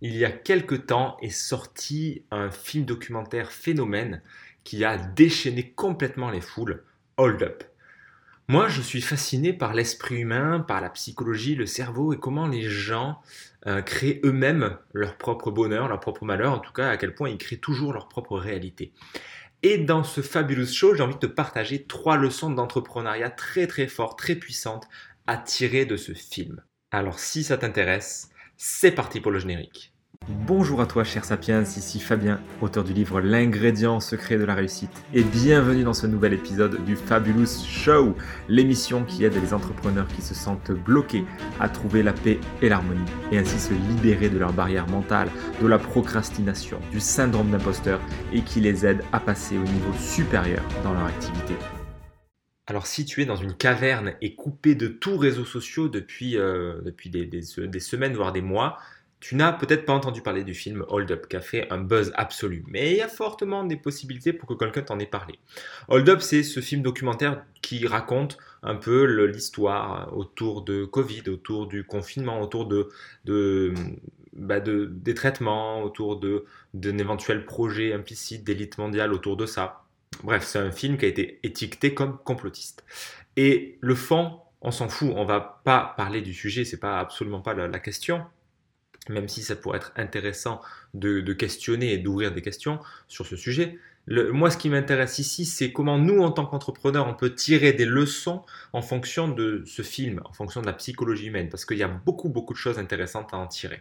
il y a quelque temps est sorti un film documentaire phénomène qui a déchaîné complètement les foules, Hold Up. Moi, je suis fasciné par l'esprit humain, par la psychologie, le cerveau et comment les gens euh, créent eux-mêmes leur propre bonheur, leur propre malheur, en tout cas à quel point ils créent toujours leur propre réalité. Et dans ce fabulous show, j'ai envie de te partager trois leçons d'entrepreneuriat très très fortes, très puissantes à tirer de ce film. Alors si ça t'intéresse, c'est parti pour le générique. Bonjour à toi cher Sapiens, ici Fabien, auteur du livre L'ingrédient secret de la réussite, et bienvenue dans ce nouvel épisode du Fabulous Show, l'émission qui aide les entrepreneurs qui se sentent bloqués à trouver la paix et l'harmonie, et ainsi se libérer de leurs barrières mentales, de la procrastination, du syndrome d'imposteur, et qui les aide à passer au niveau supérieur dans leur activité. Alors si tu es dans une caverne et coupé de tous réseaux sociaux depuis, euh, des semaines, voire des mois, tu n'as peut-être pas entendu parler du film Hold Up qui a fait un buzz absolu, mais il y a fortement des possibilités pour que quelqu'un t'en ait parlé. Hold Up, c'est ce film documentaire qui raconte un peu l'histoire autour de Covid, autour du confinement, autour de, bah, des traitements, autour d'un éventuel projet implicite d'élite mondiale autour de ça. Bref, c'est un film qui a été étiqueté comme complotiste. Et le fond, on s'en fout, on va pas parler du sujet, c'est pas absolument pas la question même si ça pourrait être intéressant de, questionner et d'ouvrir des questions sur ce sujet. moi, ce qui m'intéresse ici, c'est comment nous, en tant qu'entrepreneurs, on peut tirer des leçons en fonction de ce film, en fonction de la psychologie humaine, parce qu'il y a beaucoup, beaucoup de choses intéressantes à en tirer.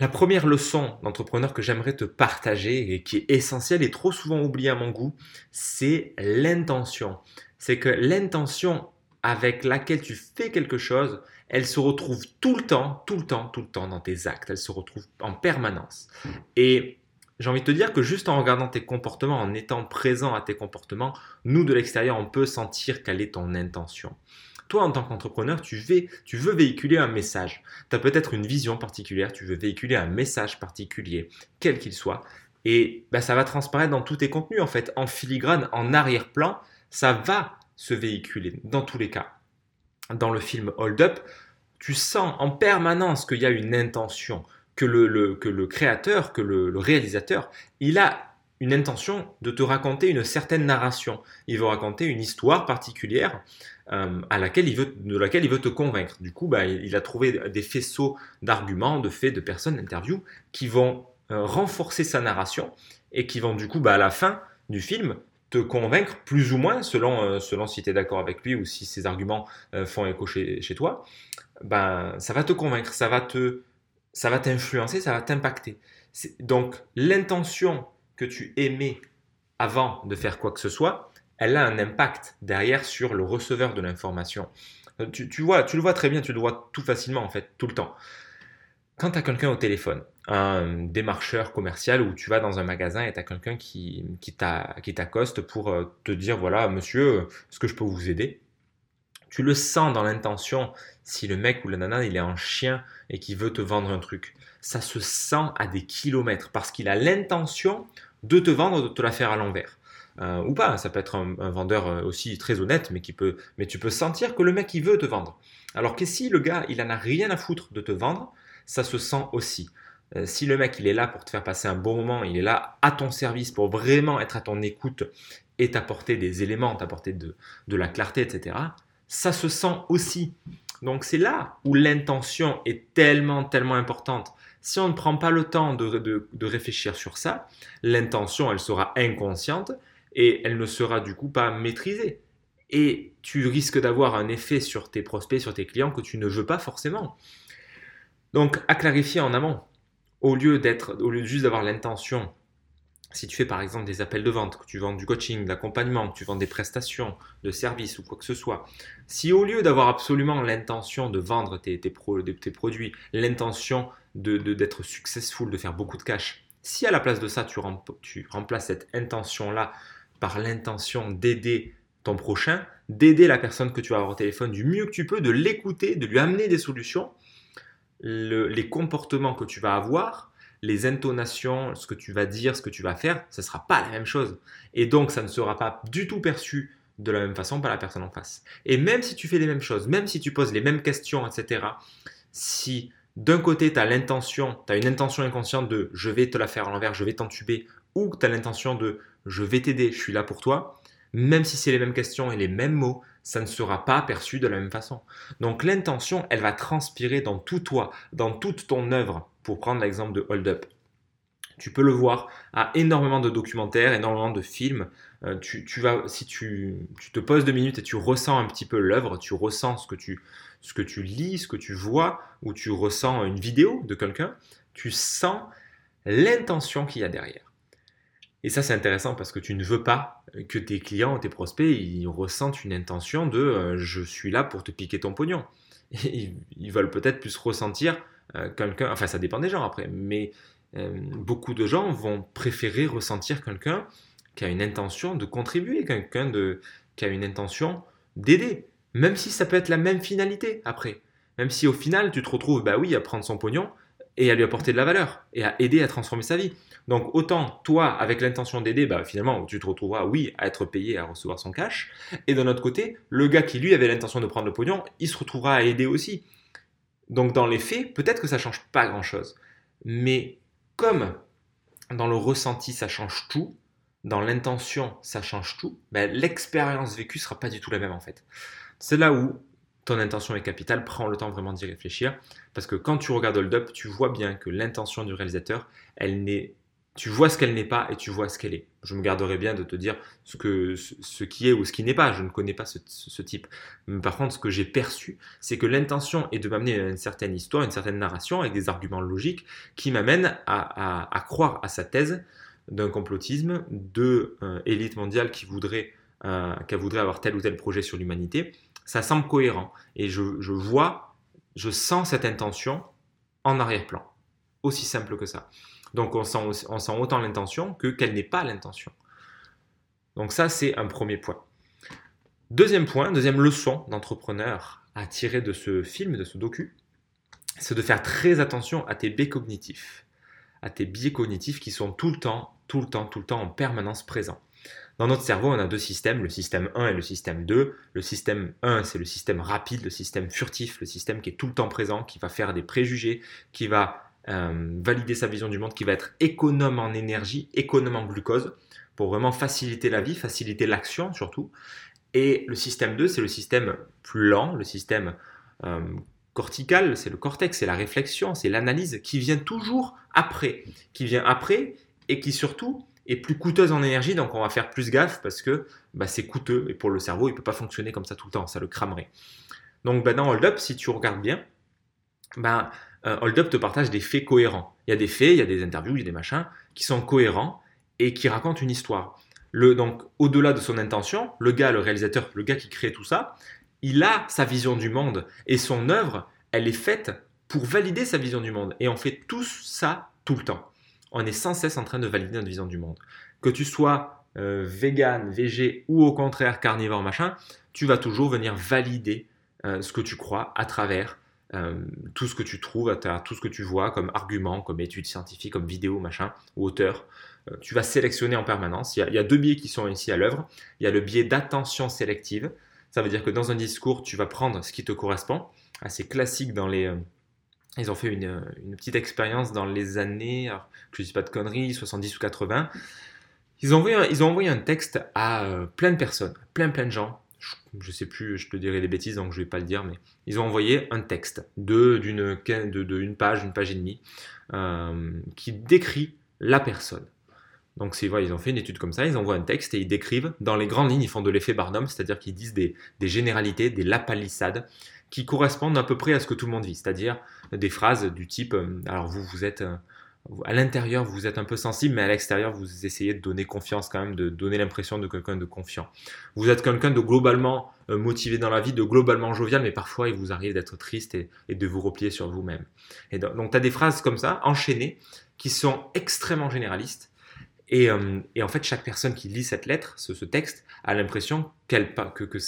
La première leçon d'entrepreneur que j'aimerais te partager et qui est essentielle et trop souvent oubliée à mon goût, c'est l'intention. C'est que l'intention avec laquelle tu fais quelque chose, elle se retrouve tout le temps, tout le temps, tout le temps dans tes actes. Elle se retrouve en permanence. Et j'ai envie de te dire que juste en regardant tes comportements, en étant présent à tes comportements, nous de l'extérieur, on peut sentir quelle est ton intention. Toi, en tant qu'entrepreneur, tu, tu veux véhiculer un message. Tu as peut-être une vision particulière, tu veux véhiculer un message particulier, quel qu'il soit. Et bah, ça va transparaître dans tous tes contenus, en fait, en filigrane, en arrière-plan. Ça va se véhiculer dans tous les cas dans le film Hold Up, tu sens en permanence qu'il y a une intention, que le, que le créateur, que le, réalisateur, il a une intention de te raconter une certaine narration. Il veut raconter une histoire particulière euh, à laquelle il veut, de laquelle il veut te convaincre. Du coup, bah, il a trouvé des faisceaux d'arguments, de faits, de personnes, d'interviews qui vont euh, renforcer sa narration et qui vont du coup, bah, à la fin du film, te convaincre plus ou moins, selon, euh, selon si tu es d'accord avec lui ou si ses arguments font écho chez, toi, ben, ça va te convaincre, ça va te, ça va t'influencer, ça va t'impacter. Donc l'intention que tu émets avant de faire quoi que ce soit, elle a un impact derrière sur le receveur de l'information. Euh, tu, vois, tu le vois très bien, tu le vois tout facilement en fait, tout le temps. Quand tu as quelqu'un au téléphone, un démarcheur commercial où tu vas dans un magasin et tu as quelqu'un qui, qui t'accoste pour euh, te dire voilà monsieur, est-ce que je peux vous aider? Tu le sens dans l'intention si le mec ou la nana il est en chien et qui veut te vendre un truc. Ça se sent à des kilomètres parce qu'il a l'intention de te vendre, de te la faire à l'envers. Euh, ou pas, ça peut être un, vendeur euh, aussi très honnête, mais, qui peut, mais tu peux sentir que le mec il veut te vendre. Alors que si le gars il en a rien à foutre de te vendre, ça se sent aussi. Euh, si le mec il est là pour te faire passer un bon moment, il est là à ton service pour vraiment être à ton écoute et t'apporter des éléments, t'apporter de, la clarté, etc., ça se sent aussi. Donc c'est là où l'intention est tellement, tellement importante. Si on ne prend pas le temps de, de réfléchir sur ça, l'intention, elle sera inconsciente et elle ne sera du coup pas maîtrisée. Et tu risques d'avoir un effet sur tes prospects, sur tes clients que tu ne veux pas forcément. Donc à clarifier en amont au lieu d'être, au lieu juste d'avoir l'intention, si tu fais par exemple des appels de vente, que tu vends du coaching, de l'accompagnement, que tu vends des prestations de services ou quoi que ce soit, si au lieu d'avoir absolument l'intention de vendre tes, produits, l'intention de, d'être successful, de faire beaucoup de cash, si à la place de ça, tu, tu remplaces cette intention-là par l'intention d'aider ton prochain, d'aider la personne que tu vas avoir au téléphone du mieux que tu peux, de l'écouter, de lui amener des solutions, les comportements que tu vas avoir, les intonations, ce que tu vas dire, ce que tu vas faire, ce ne sera pas la même chose. Et donc, ça ne sera pas du tout perçu de la même façon par la personne en face. Et même si tu fais les mêmes choses, même si tu poses les mêmes questions, etc., si d'un côté, tu as l'intention, tu as une intention inconsciente de je vais te la faire à l'envers, je vais t'entuber, ou tu as l'intention de je vais t'aider, je suis là pour toi, même si c'est les mêmes questions et les mêmes mots, ça ne sera pas perçu de la même façon. Donc l'intention, elle va transpirer dans tout toi, dans toute ton œuvre, pour prendre l'exemple de Hold Up. Tu peux le voir à énormément de documentaires, énormément de films. Euh, tu, vas, si tu, tu, te poses deux minutes et tu ressens un petit peu l'œuvre, tu ressens ce que tu, ce que tu lis, ce que tu vois, ou tu ressens une vidéo de quelqu'un, tu sens l'intention qu'il y a derrière. Et ça, c'est intéressant parce que tu ne veux pas que tes clients, tes prospects, ils ressentent une intention de euh, je suis là pour te piquer ton pognon. ils, veulent peut-être plus ressentir euh, quelqu'un, enfin ça dépend des gens après, mais euh, beaucoup de gens vont préférer ressentir quelqu'un qui a une intention de contribuer, quelqu'un qui a une intention d'aider. Même si ça peut être la même finalité après. Même si au final, tu te retrouves, bah oui, à prendre son pognon et à lui apporter de la valeur et à aider à transformer sa vie. Donc autant toi, avec l'intention d'aider, bah, finalement, tu te retrouveras, oui, à être payé, à recevoir son cash. Et d'un autre côté, le gars qui lui avait l'intention de prendre le pognon, il se retrouvera à aider aussi. Donc dans les faits, peut-être que ça change pas grand-chose. Mais comme dans le ressenti, ça change tout, dans l'intention, ça change tout, ben, l'expérience vécue sera pas du tout la même en fait. C'est là où ton intention est capitale, prends le temps vraiment d'y réfléchir, parce que quand tu regardes Hold Up, tu vois bien que l'intention du réalisateur, elle n'est tu vois ce qu'elle n'est pas et tu vois ce qu'elle est. Je me garderai bien de te dire ce, que, ce, qui est ou ce qui n'est pas. Je ne connais pas ce, type. Mais par contre, ce que j'ai perçu, c'est que l'intention est de m'amener à une certaine histoire, une certaine narration avec des arguments logiques qui m'amènent à, croire à sa thèse d'un complotisme, de euh, élite mondiale qui voudrait, euh, voudrait avoir tel ou tel projet sur l'humanité ça semble cohérent. Et je, vois, je sens cette intention en arrière-plan. Aussi simple que ça. Donc on sent, on sent autant l'intention que qu'elle n'est pas l'intention. Donc ça, c'est un premier point. Deuxième point, deuxième leçon d'entrepreneur à tirer de ce film, de ce docu, c'est de faire très attention à tes biais cognitifs. À tes biais cognitifs qui sont tout le temps, tout le temps, tout le temps en permanence présents. Dans notre cerveau, on a deux systèmes, le système 1 et le système 2. Le système 1, c'est le système rapide, le système furtif, le système qui est tout le temps présent, qui va faire des préjugés, qui va euh, valider sa vision du monde, qui va être économe en énergie, économe en glucose, pour vraiment faciliter la vie, faciliter l'action surtout. Et le système 2, c'est le système plus lent, le système euh, cortical, c'est le cortex, c'est la réflexion, c'est l'analyse qui vient toujours après, qui vient après et qui surtout est plus coûteuse en énergie, donc on va faire plus gaffe parce que bah, c'est coûteux et pour le cerveau, il ne peut pas fonctionner comme ça tout le temps, ça le cramerait. Donc bah, dans Hold Up, si tu regardes bien, bah, euh, Hold Up te partage des faits cohérents. Il y a des faits, il y a des interviews, il y a des machins qui sont cohérents et qui racontent une histoire. Le, donc au-delà de son intention, le gars, le réalisateur, le gars qui crée tout ça, il a sa vision du monde et son œuvre, elle est faite pour valider sa vision du monde. Et on fait tout ça tout le temps on est sans cesse en train de valider notre vision du monde. Que tu sois euh, vegan, végé ou au contraire carnivore, machin, tu vas toujours venir valider euh, ce que tu crois à travers euh, tout ce que tu trouves, tout ce que tu vois comme argument, comme études scientifiques, comme vidéo, machin, ou auteur. tu vas sélectionner en permanence. Il y, a, deux biais qui sont ici à l'œuvre. Il y a le biais d'attention sélective. Ça veut dire que dans un discours, tu vas prendre ce qui te correspond. Assez classique dans les ils ont fait une, petite expérience dans les années, je ne dis pas de conneries, 70 ou 80. Ils ont envoyé un, ils ont envoyé un texte à euh, plein de personnes, plein plein de gens. Je sais plus, je te dirai des bêtises, donc je ne vais pas le dire, mais ils ont envoyé un texte de, d'une, page, une page et demie, euh, qui décrit la personne. Donc c'est ils ont fait une étude comme ça, ils envoient un texte et ils décrivent dans les grandes lignes, ils font de l'effet Barnum, c'est-à-dire qu'ils disent des, des, généralités, des lapalissades qui correspondent à peu près à ce que tout le monde vit, c'est-à-dire des phrases du type euh, alors vous vous êtes euh, à l'intérieur vous êtes un peu sensible mais à l'extérieur vous essayez de donner confiance quand même de donner l'impression de quelqu'un de confiant. Vous êtes quelqu'un de globalement euh, motivé dans la vie de globalement jovial mais parfois il vous arrive d'être triste et, de vous replier sur vous-même. Et donc, tu as des phrases comme ça enchaînées qui sont extrêmement généralistes. Et, et, en fait chaque personne qui lit cette lettre ce, texte a l'impression que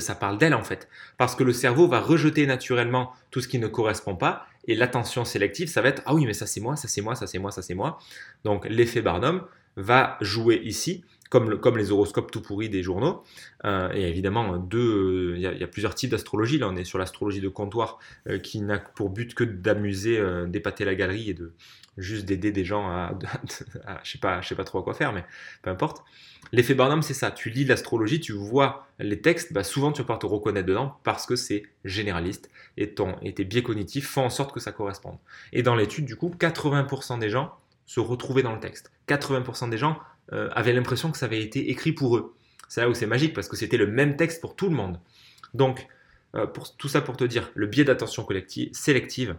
ça parle d'elle en fait. Parce que le cerveau va rejeter naturellement tout ce qui ne correspond pas et l'attention sélective, ça va être ah oui, mais ça c'est moi, ça c'est moi, ça c'est moi, ça c'est moi. Donc l'effet Barnum, va jouer ici comme, comme les horoscopes tout pourris des journaux. Euh, et évidemment, deux, il y, a plusieurs types d'astrologie. Là, on est sur l'astrologie de comptoir euh, qui n'a pour but que d'amuser, euh, d'épater la galerie et de juste d'aider des gens à, je sais sais pas trop à quoi faire, mais peu importe. L'effet Barnum, c'est ça. Tu lis l'astrologie, tu vois les textes, bah souvent tu vas te reconnaître dedans parce que c'est généraliste et, ton, et tes biais cognitifs font en sorte que ça corresponde. Et dans l'étude, du coup, 80% des gens se retrouvaient dans le texte. 80% des gens euh, avaient l'impression que ça avait été écrit pour eux. C'est là où c'est magique parce que c'était le même texte pour tout le monde. Donc, euh, pour, tout ça pour te dire, le biais d'attention collective, sélective,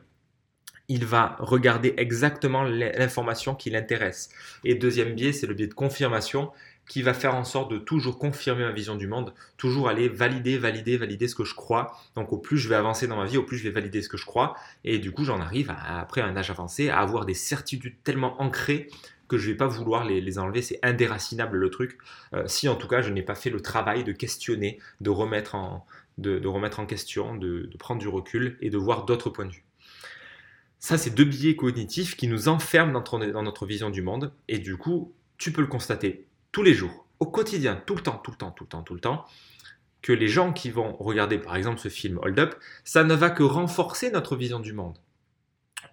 il va regarder exactement l'information qui l'intéresse. Et deuxième biais, c'est le biais de confirmation qui va faire en sorte de toujours confirmer ma vision du monde, toujours aller valider, valider, valider ce que je crois. Donc au plus je vais avancer dans ma vie, au plus je vais valider ce que je crois. Et du coup, j'en arrive, après un âge avancé, à avoir des certitudes tellement ancrées que je ne vais pas vouloir les, enlever. C'est indéracinable le truc. Euh, si en tout cas je n'ai pas fait le travail de questionner, de remettre en, de, remettre en question, de, prendre du recul et de voir d'autres points de vue. Ça, c'est deux biais cognitifs qui nous enferment dans, dans notre vision du monde. Et du coup, tu peux le constater tous les jours, au quotidien, tout le temps, tout le temps, tout le temps, tout le temps, que les gens qui vont regarder par exemple ce film Hold Up, ça ne va que renforcer notre vision du monde.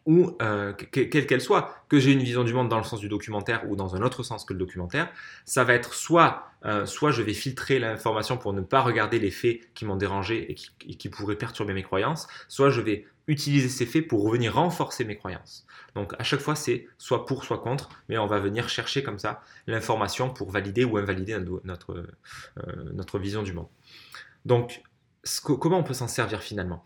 Ou euh, quelle qu'elle soit, que j'ai une vision du monde dans le sens du documentaire ou dans un autre sens que le documentaire, ça va être soit, euh, soit je vais filtrer l'information pour ne pas regarder les faits qui m'ont dérangé et qui, pourraient perturber mes croyances, soit je vais utiliser ces faits pour revenir renforcer mes croyances. Donc à chaque fois c'est soit pour, soit contre, mais on va venir chercher comme ça l'information pour valider ou invalider notre, euh, notre vision du monde. Donc comment on peut s'en servir finalement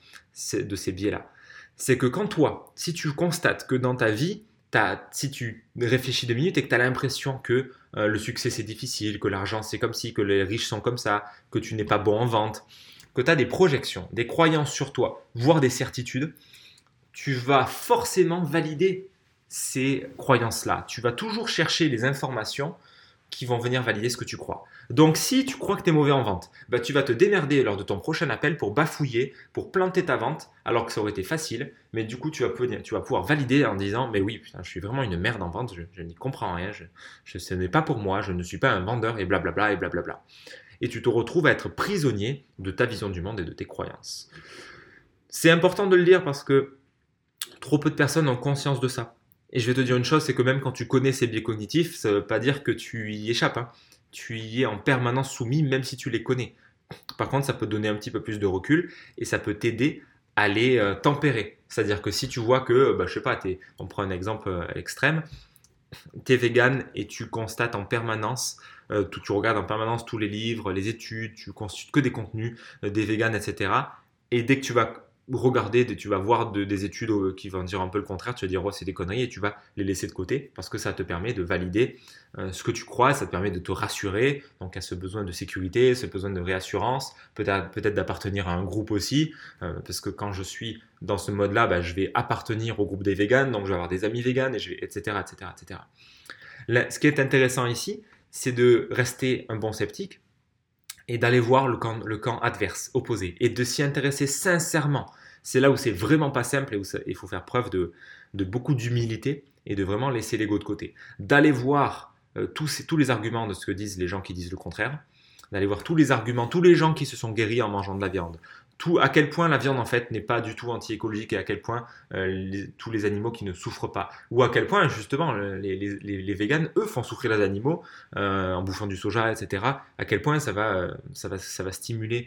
de ces biais-là? C'est que quand toi, si tu constates que dans ta vie, si tu réfléchis deux minutes et que tu as l'impression que euh, le succès c'est difficile, que l'argent c'est comme ci, que les riches sont comme ça, que tu n'es pas bon en vente, que tu as des projections, des croyances sur toi, voire des certitudes, tu vas forcément valider ces croyances-là. Tu vas toujours chercher les informations qui vont venir valider ce que tu crois. Donc si tu crois que tu es mauvais en vente, bah, tu vas te démerder lors de ton prochain appel pour bafouiller, pour planter ta vente, alors que ça aurait été facile, mais du coup tu vas, pouvoir valider en disant mais oui, putain, je suis vraiment une merde en vente, je, n'y comprends rien, je, ce n'est pas pour moi, je ne suis pas un vendeur et blablabla et blablabla. Et tu te retrouves à être prisonnier de ta vision du monde et de tes croyances. C'est important de le dire parce que trop peu de personnes ont conscience de ça. Et je vais te dire une chose, c'est que même quand tu connais ces biais cognitifs, ça ne veut pas dire que tu y échappes. Hein. Tu y es en permanence soumis, même si tu les connais. Par contre, ça peut donner un petit peu plus de recul et ça peut t'aider à les euh, tempérer. C'est-à-dire que si tu vois que, bah, je sais pas, on prend un exemple euh, extrême, tu es vegan et tu constates en permanence, euh, tu regardes en permanence tous les livres, les études, tu consultes que des contenus des véganes, etc. Et dès que tu vas regarder, tu vas voir des études euh, qui vont dire un peu le contraire, tu vas dire oh, c'est des conneries et tu vas les laisser de côté parce que ça te permet de valider euh, ce que tu crois, ça te permet de te rassurer, donc à ce besoin de sécurité, ce besoin de réassurance, peut-être peut d'appartenir à un groupe aussi, euh, parce que quand je suis dans ce mode-là, bah, je vais appartenir au groupe des véganes, donc je vais avoir des amis véganes, et etc., etc., etc. ce qui est intéressant ici, c'est de rester un bon sceptique, et d'aller voir le camp, adverse, opposé, et de s'y intéresser sincèrement. C'est là où c'est vraiment pas simple et où il faut faire preuve de, de beaucoup d'humilité et de vraiment laisser l'ego de côté. D'aller voir euh, tous, tous les arguments de ce que disent les gens qui disent le contraire, d'aller voir tous les arguments, tous les gens qui se sont guéris en mangeant de la viande, à quel point la viande en fait n'est pas du tout anti-écologique et à quel point euh, tous les animaux qui ne souffrent pas. Ou à quel point justement les, les, véganes, eux, font souffrir les animaux euh, en bouffant du soja, etc. À quel point ça va, euh, ça va, ça va stimuler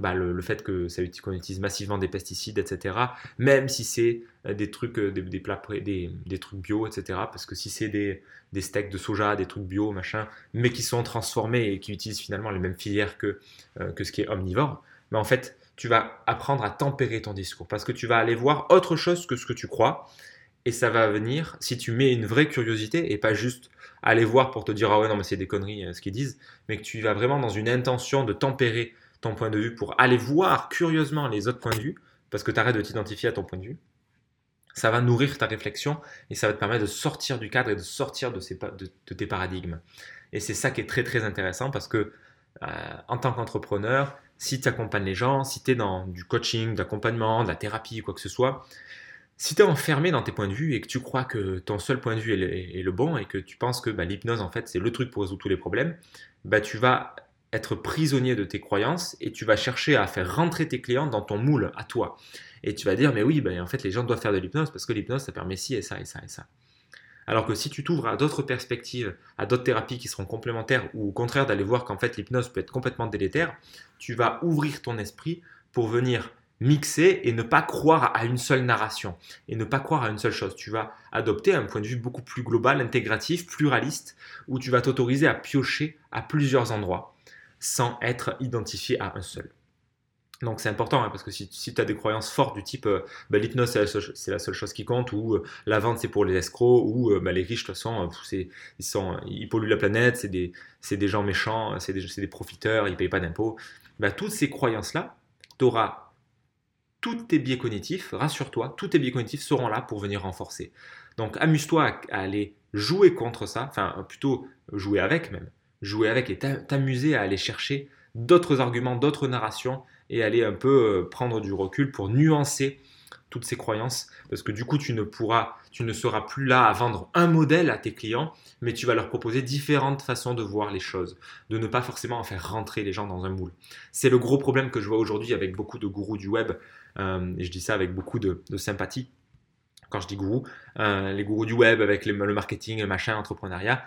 bah, le, fait que ça qu'on utilise massivement des pesticides, etc. Même si c'est des trucs, des plats, des, des, trucs bio, etc. Parce que si c'est des, des steaks de soja, des trucs bio, machin, mais qui sont transformés et qui utilisent finalement les mêmes filières que, que ce qui est omnivore, mais bah, en fait, tu vas apprendre à tempérer ton discours parce que tu vas aller voir autre chose que ce que tu crois et ça va venir si tu mets une vraie curiosité et pas juste aller voir pour te dire ah ouais non mais c'est des conneries euh, ce qu'ils disent mais que tu vas vraiment dans une intention de tempérer ton point de vue pour aller voir curieusement les autres points de vue parce que tu arrêtes de t'identifier à ton point de vue. Ça va nourrir ta réflexion et ça va te permettre de sortir du cadre et de sortir de, ces, de, tes paradigmes. Et c'est ça qui est très très intéressant parce que euh, en tant qu'entrepreneur si tu accompagnes les gens, si tu es dans du coaching, d'accompagnement, de la thérapie, quoi que ce soit, Si tu es enfermé dans tes points de vue et que tu crois que ton seul point de vue est le, bon et que tu penses que bah, l'hypnose, en fait, c'est le truc pour résoudre tous les problèmes, bah, tu vas être prisonnier de tes croyances et tu vas chercher à faire rentrer tes clients dans ton moule à toi. Et tu vas dire, mais oui, ben, en fait, les gens doivent faire de l'hypnose parce que l'hypnose, ça permet ci et ça et ça et ça. Alors que si tu t'ouvres à d'autres perspectives, à d'autres thérapies qui seront complémentaires, ou au contraire d'aller voir qu'en fait l'hypnose peut être complètement délétère, tu vas ouvrir ton esprit pour venir mixer et ne pas croire à une seule narration et ne pas croire à une seule chose. Tu vas adopter un point de vue beaucoup plus global, intégratif, pluraliste, où tu vas t'autoriser à piocher à plusieurs endroits sans être identifié à un seul. Donc c'est important hein, parce que si, tu as des croyances fortes du type euh, bah, l'hypnose c'est la, seule chose qui compte ou euh, la vente c'est pour les escrocs ou euh, bah, les riches de toute façon ils, polluent la planète, c'est des, gens méchants, c'est des, des, profiteurs, ils ne payent pas d'impôts. Bah, toutes ces croyances-là, tu auras tous tes biais cognitifs, rassure-toi, tous tes biais cognitifs seront là pour venir renforcer. Donc amuse-toi à, à aller jouer contre ça, enfin plutôt jouer avec même, jouer avec et t'amuser à aller chercher d'autres arguments, d'autres narrations et aller un peu euh, prendre du recul pour nuancer toutes ces croyances. Parce que du coup tu ne pourras tu ne seras plus là à vendre un modèle à tes clients mais tu vas leur proposer différentes façons de voir les choses de ne pas forcément en faire rentrer les gens dans un moule. C'est le gros problème que je vois aujourd'hui avec beaucoup de gourous du web euh, et je dis ça avec beaucoup de, sympathie quand je dis gourou euh, les gourous du web avec le marketing le machin l'entrepreneuriat.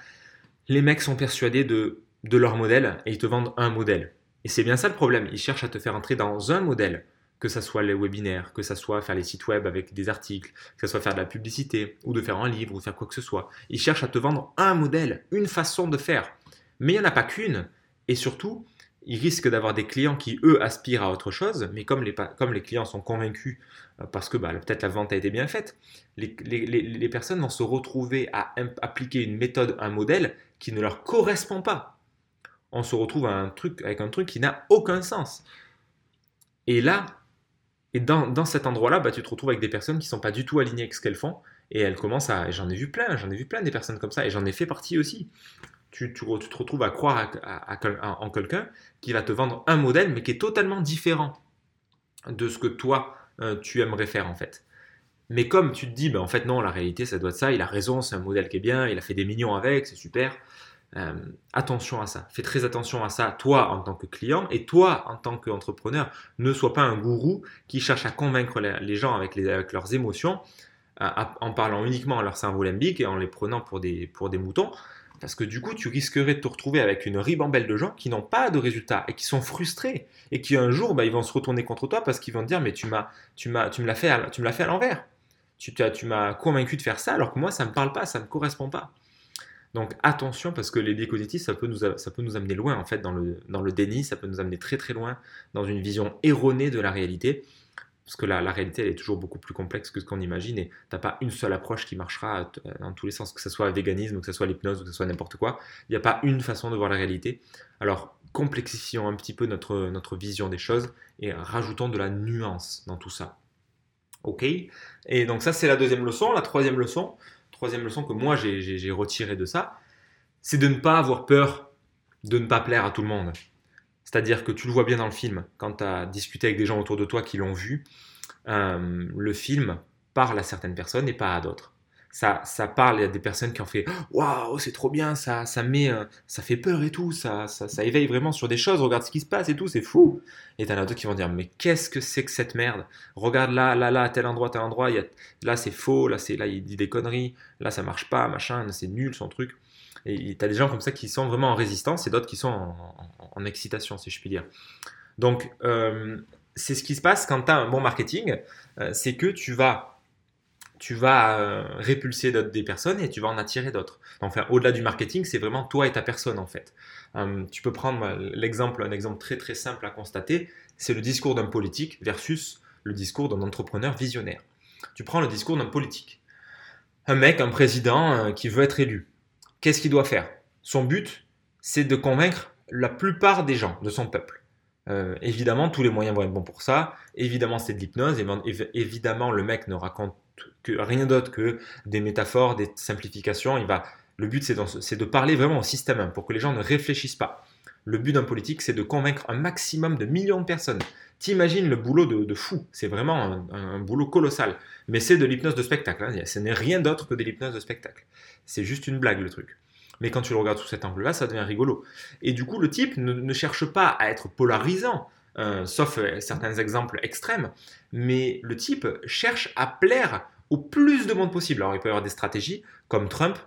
Les mecs sont persuadés de de leur modèle et ils te vendent un modèle et c'est bien ça le problème. Ils cherchent à te faire entrer dans un modèle, que ce soit les webinaires, que ce soit faire les sites web avec des articles, que ce soit faire de la publicité, ou de faire un livre, ou faire quoi que ce soit. Ils cherchent à te vendre un modèle, une façon de faire. Mais il n'y en a pas qu'une. Et surtout, ils risquent d'avoir des clients qui, eux, aspirent à autre chose, mais comme les, clients sont convaincus, euh, parce que bah, peut-être la vente a été bien faite, les personnes vont se retrouver à appliquer une méthode, un modèle qui ne leur correspond pas on se retrouve un truc, avec un truc qui n'a aucun sens. Et là, et dans, cet endroit-là, bah, tu te retrouves avec des personnes qui ne sont pas du tout alignées avec ce qu'elles font, et elles commencent à... J'en ai vu plein, j'en ai vu plein des personnes comme ça, et j'en ai fait partie aussi. Tu, tu, te retrouves à croire en quelqu'un qui va te vendre un modèle, mais qui est totalement différent de ce que toi, euh, tu aimerais faire en fait. Mais comme tu te dis, bah, en fait non, la réalité, ça doit être ça, il a raison, c'est un modèle qui est bien, il a fait des millions avec, c'est super, euh, attention à ça. Fais très attention à ça, toi en tant que client et toi en tant qu'entrepreneur. Ne sois pas un gourou qui cherche à convaincre les gens avec, leurs émotions euh, en parlant uniquement à leur cerveau limbique et en les prenant pour des, moutons. Parce que du coup, tu risquerais de te retrouver avec une ribambelle de gens qui n'ont pas de résultats et qui sont frustrés et qui un jour, bah, ils vont se retourner contre toi parce qu'ils vont te dire mais tu m'as, tu m'as, tu me l'as fait, à, tu me l'as fait à l'envers. Tu, tu m'as convaincu de faire ça alors que moi ça me parle pas, ça me correspond pas. Donc attention parce que les cognitifs, ça peut nous, ça peut nous amener loin en fait dans le, déni, ça peut nous amener très très loin dans une vision erronée de la réalité. Parce que la, la réalité, elle est toujours beaucoup plus complexe que ce qu'on imagine et tu n'as pas une seule approche qui marchera euh, dans tous les sens, que ce soit le véganisme, que ce soit l'hypnose, que ce soit n'importe quoi. Il n'y a pas une façon de voir la réalité. Alors complexifions un petit peu notre, notre vision des choses et rajoutons de la nuance dans tout ça. Ok? Et donc ça, c'est la deuxième leçon. La troisième leçon, troisième leçon que moi j'ai retiré de ça, c'est de ne pas avoir peur de ne pas plaire à tout le monde. C'est-à-dire que tu le vois bien dans le film, quand tu as discuté avec des gens autour de toi qui l'ont vu, euh, le film parle à certaines personnes et pas à d'autres ça, ça parle, il y a des personnes qui ont fait Waouh, c'est trop bien, ça, ça, met, euh, ça fait peur et tout, ça, ça, ça, éveille vraiment sur des choses, regarde ce qui se passe et tout, c'est fou. Et t'as d'autres qui vont dire Mais qu'est-ce que c'est que cette merde? Regarde là, là, là, à tel endroit, tel endroit, y a, là c'est faux, là, c'est, là il dit des conneries, là ça marche pas, machin, c'est nul son truc. Et t'as des gens comme ça qui sont vraiment en résistance et d'autres qui sont en, excitation, si je puis dire. Donc, euh, c'est ce qui se passe quand tu as un bon marketing, euh, c'est que tu vas tu vas euh, répulser des personnes et tu vas en attirer d'autres. Enfin, au-delà du marketing, c'est vraiment toi et ta personne en fait. Euh, tu peux prendre l'exemple, un exemple très très simple à constater, c'est le discours d'un politique versus le discours d'un entrepreneur visionnaire. Tu prends le discours d'un politique. Un mec, un président euh, qui veut être élu. Qu'est-ce qu'il doit faire? Son but, c'est de convaincre la plupart des gens de son peuple. évidemment, tous les moyens vont être bons pour ça. Évidemment, c'est de l'hypnose. Évidemment, le mec ne raconte rien d'autre que des métaphores, des simplifications. Il va, le but, c'est de parler vraiment au système pour que les gens ne réfléchissent pas. Le but d'un politique, c'est de convaincre un maximum de millions de personnes. T'imagines le boulot de, fou, c'est vraiment un, boulot colossal. Mais c'est de l'hypnose de spectacle, hein. ce n'est rien d'autre que de l'hypnose de spectacle. C'est juste une blague le truc. Mais quand tu le regardes sous cet angle-là, ça devient rigolo. Et du coup, le type ne, cherche pas à être polarisant, euh, sauf euh, certains exemples extrêmes, mais le type cherche à plaire au plus de monde possible. Alors il peut y avoir des stratégies comme Trump.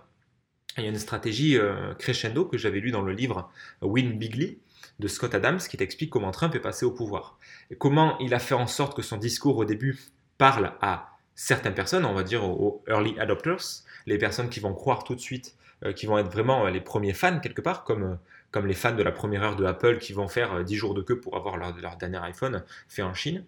Il y a une stratégie euh, crescendo que j'avais lu dans le livre Win Bigly de Scott Adams qui t'explique comment Trump est passé au pouvoir. Et comment il a fait en sorte que son discours au début parle à certaines personnes, on va dire aux early adopters, les personnes qui vont croire tout de suite, euh, qui vont être vraiment les premiers fans quelque part, comme, euh, comme les fans de la première heure de Apple qui vont faire 10 jours de queue pour avoir leur, dernier iPhone fait en Chine.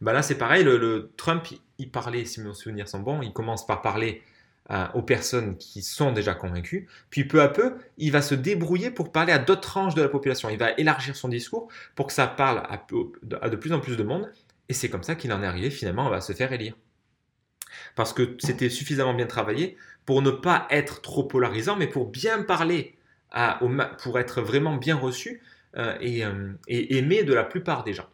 Bah là, c'est pareil, le, Trump, il, parlait, si mes souvenirs sont bons, il commence par parler euh, aux personnes qui sont déjà convaincues, puis peu à peu, il va se débrouiller pour parler à d'autres tranches de la population. Il va élargir son discours pour que ça parle à, de plus en plus de monde, et c'est comme ça qu'il en est arrivé finalement à se faire élire. Parce que c'était suffisamment bien travaillé pour ne pas être trop polarisant, mais pour bien parler, à, pour être vraiment bien reçu euh, euh, et aimé de la plupart des gens.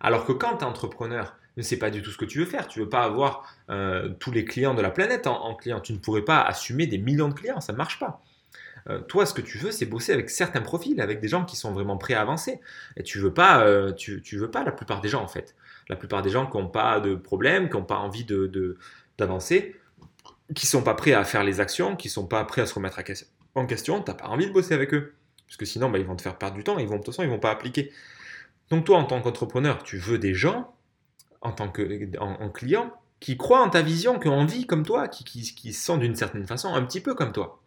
Alors que quand tu es entrepreneur, ne sais pas du tout ce que tu veux faire. Tu veux pas avoir euh, tous les clients de la planète en, client. Tu ne pourrais pas assumer des millions de clients, ça ne marche pas. Euh, toi, ce que tu veux, c'est bosser avec certains profils, avec des gens qui sont vraiment prêts à avancer. Et tu veux pas, euh, tu, veux pas la plupart des gens en fait. La plupart des gens qui n'ont pas de problème, qui n'ont pas envie de, d'avancer, qui sont pas prêts à faire les actions, qui sont pas prêts à se remettre en question, tu n'as pas envie de bosser avec eux. Parce que sinon, bah, ils vont te faire perdre du temps, ils vont, de toute ils vont pas appliquer. Donc toi, en tant qu'entrepreneur, tu veux des gens, en tant que en, client, qui croient en ta vision, qui ont envie comme toi, qui, qui, sont d'une certaine façon un petit peu comme toi.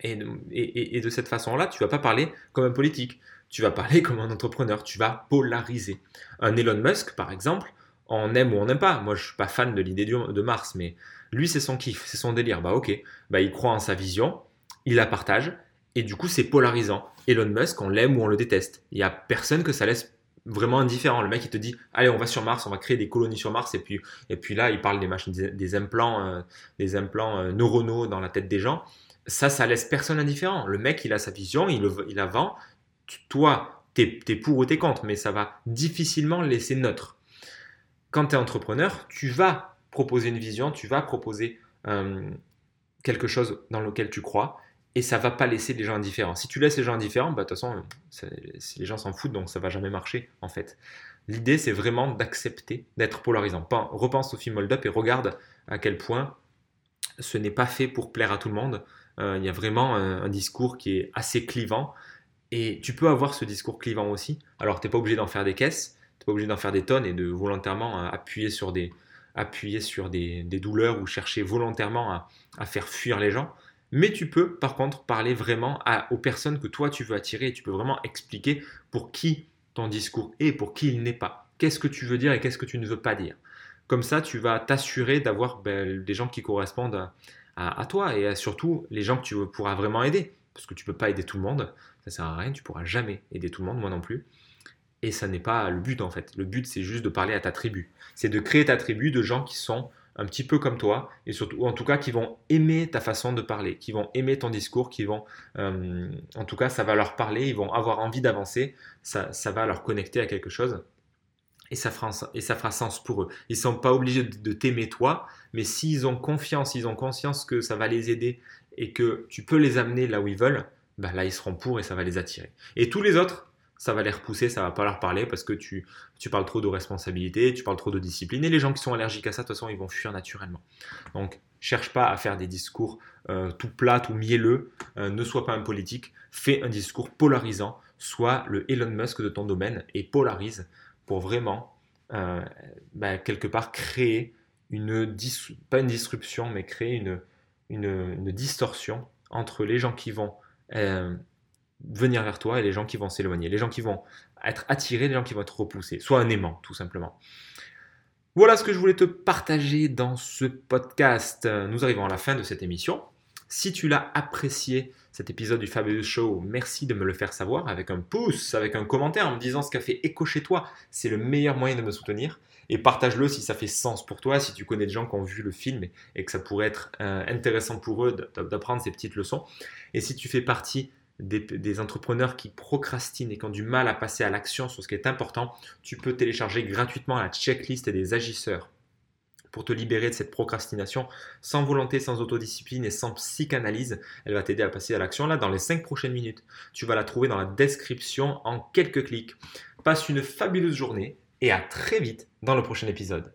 Et, et, de cette façon-là, tu vas pas parler comme un politique, tu vas parler comme un entrepreneur, tu vas polariser. Un Elon Musk, par exemple, on aime ou on n'aime pas. Moi, je suis pas fan de l'idée de Mars, mais lui, c'est son kiff, c'est son délire. Bah ok, bah, il croit en sa vision, il la partage, et du coup, c'est polarisant. Elon Musk, on l'aime ou on le déteste. Il n'y a personne que ça laisse vraiment indifférent. Le mec, il te dit, allez, on va sur Mars, on va créer des colonies sur Mars, et puis, et puis là, il parle des machines, des, implants, euh, des implants euh, neuronaux dans la tête des gens. Ça, ça laisse personne indifférent. Le mec, il a sa vision, il, il la vend. Toi, tu es, pour ou tu es contre, mais ça va difficilement laisser neutre. Quand tu es entrepreneur, tu vas proposer une vision, tu vas proposer euh, quelque chose dans lequel tu crois, et ça va pas laisser les gens indifférents. Si tu laisses les gens indifférents, bah, de toute façon, les gens s'en foutent, donc ça va jamais marcher en fait. L'idée, c'est vraiment d'accepter d'être polarisant. Repense au film Hold Up et regarde à quel point ce n'est pas fait pour plaire à tout le monde. Euh, il y a vraiment un, discours qui est assez clivant. Et tu peux avoir ce discours clivant aussi. Alors, tu n'es pas obligé d'en faire des caisses, n'es pas obligé d'en faire des tonnes et de volontairement euh, appuyer sur des, appuyer sur des, douleurs ou chercher volontairement à faire fuir les gens. Mais tu peux par contre parler vraiment aux personnes que toi tu veux attirer et tu peux vraiment expliquer pour qui ton discours est, pour qui il n'est pas. Qu'est-ce que tu veux dire et qu'est-ce que tu ne veux pas dire? Comme ça, tu vas t'assurer d'avoir ben, des gens qui correspondent à, toi et surtout les gens que tu pourras vraiment aider. Parce que tu ne peux pas aider tout le monde, ça sert à rien, tu pourras jamais aider tout le monde, moi non plus. Et ça n'est pas le but en fait. Le but c'est juste de parler à ta tribu. C'est de créer ta tribu de gens qui sont un petit peu comme toi, et surtout, en tout cas, qui vont aimer ta façon de parler, qui vont aimer ton discours, qui vont, euh, en tout cas, ça va leur parler, ils vont avoir envie d'avancer, ça, va leur connecter à quelque chose, et ça fera, et ça fera sens pour eux. Ils ne sont pas obligés de, t'aimer toi, mais s'ils ont confiance, ils ont conscience que ça va les aider et que tu peux les amener là où ils veulent, bah là, ils seront pour et ça va les attirer. Et tous les autres, ça va les repousser, ça va pas leur parler parce que tu, tu parles trop de responsabilité, tu parles trop de discipline. Et les gens qui sont allergiques à ça, de toute façon, ils vont fuir naturellement. Donc, cherche pas à faire des discours euh, tout plats, tout mielleux. Euh, ne sois pas un politique. Fais un discours polarisant. Sois le Elon Musk de ton domaine et polarise pour vraiment, euh, bah, quelque part, créer une, pas une disruption, mais créer une, une, une distorsion entre les gens qui vont venir vers toi et les gens qui vont s'éloigner, les gens qui vont être attirés, les gens qui vont être repoussés, soit un aimant tout simplement. Voilà ce que je voulais te partager dans ce podcast. Nous arrivons à la fin de cette émission. Si tu l'as apprécié, cet épisode du Fabulous Show, merci de me le faire savoir avec un pouce, avec un commentaire en me disant ce qu'a fait écho chez toi. C'est le meilleur moyen de me soutenir. Et partage-le si ça fait sens pour toi, si tu connais des gens qui ont vu le film et que ça pourrait être euh, intéressant pour eux d'apprendre ces petites leçons. Et si tu fais partie des, entrepreneurs qui procrastinent et qui ont du mal à passer à l'action sur ce qui est important, tu peux télécharger gratuitement la checklist des agisseurs pour te libérer de cette procrastination sans volonté, sans autodiscipline et sans psychanalyse. Elle va t'aider à passer à l'action là dans les 5 prochaines minutes. Tu vas la trouver dans la description en quelques clics. Passe une fabuleuse journée et à très vite dans le prochain épisode.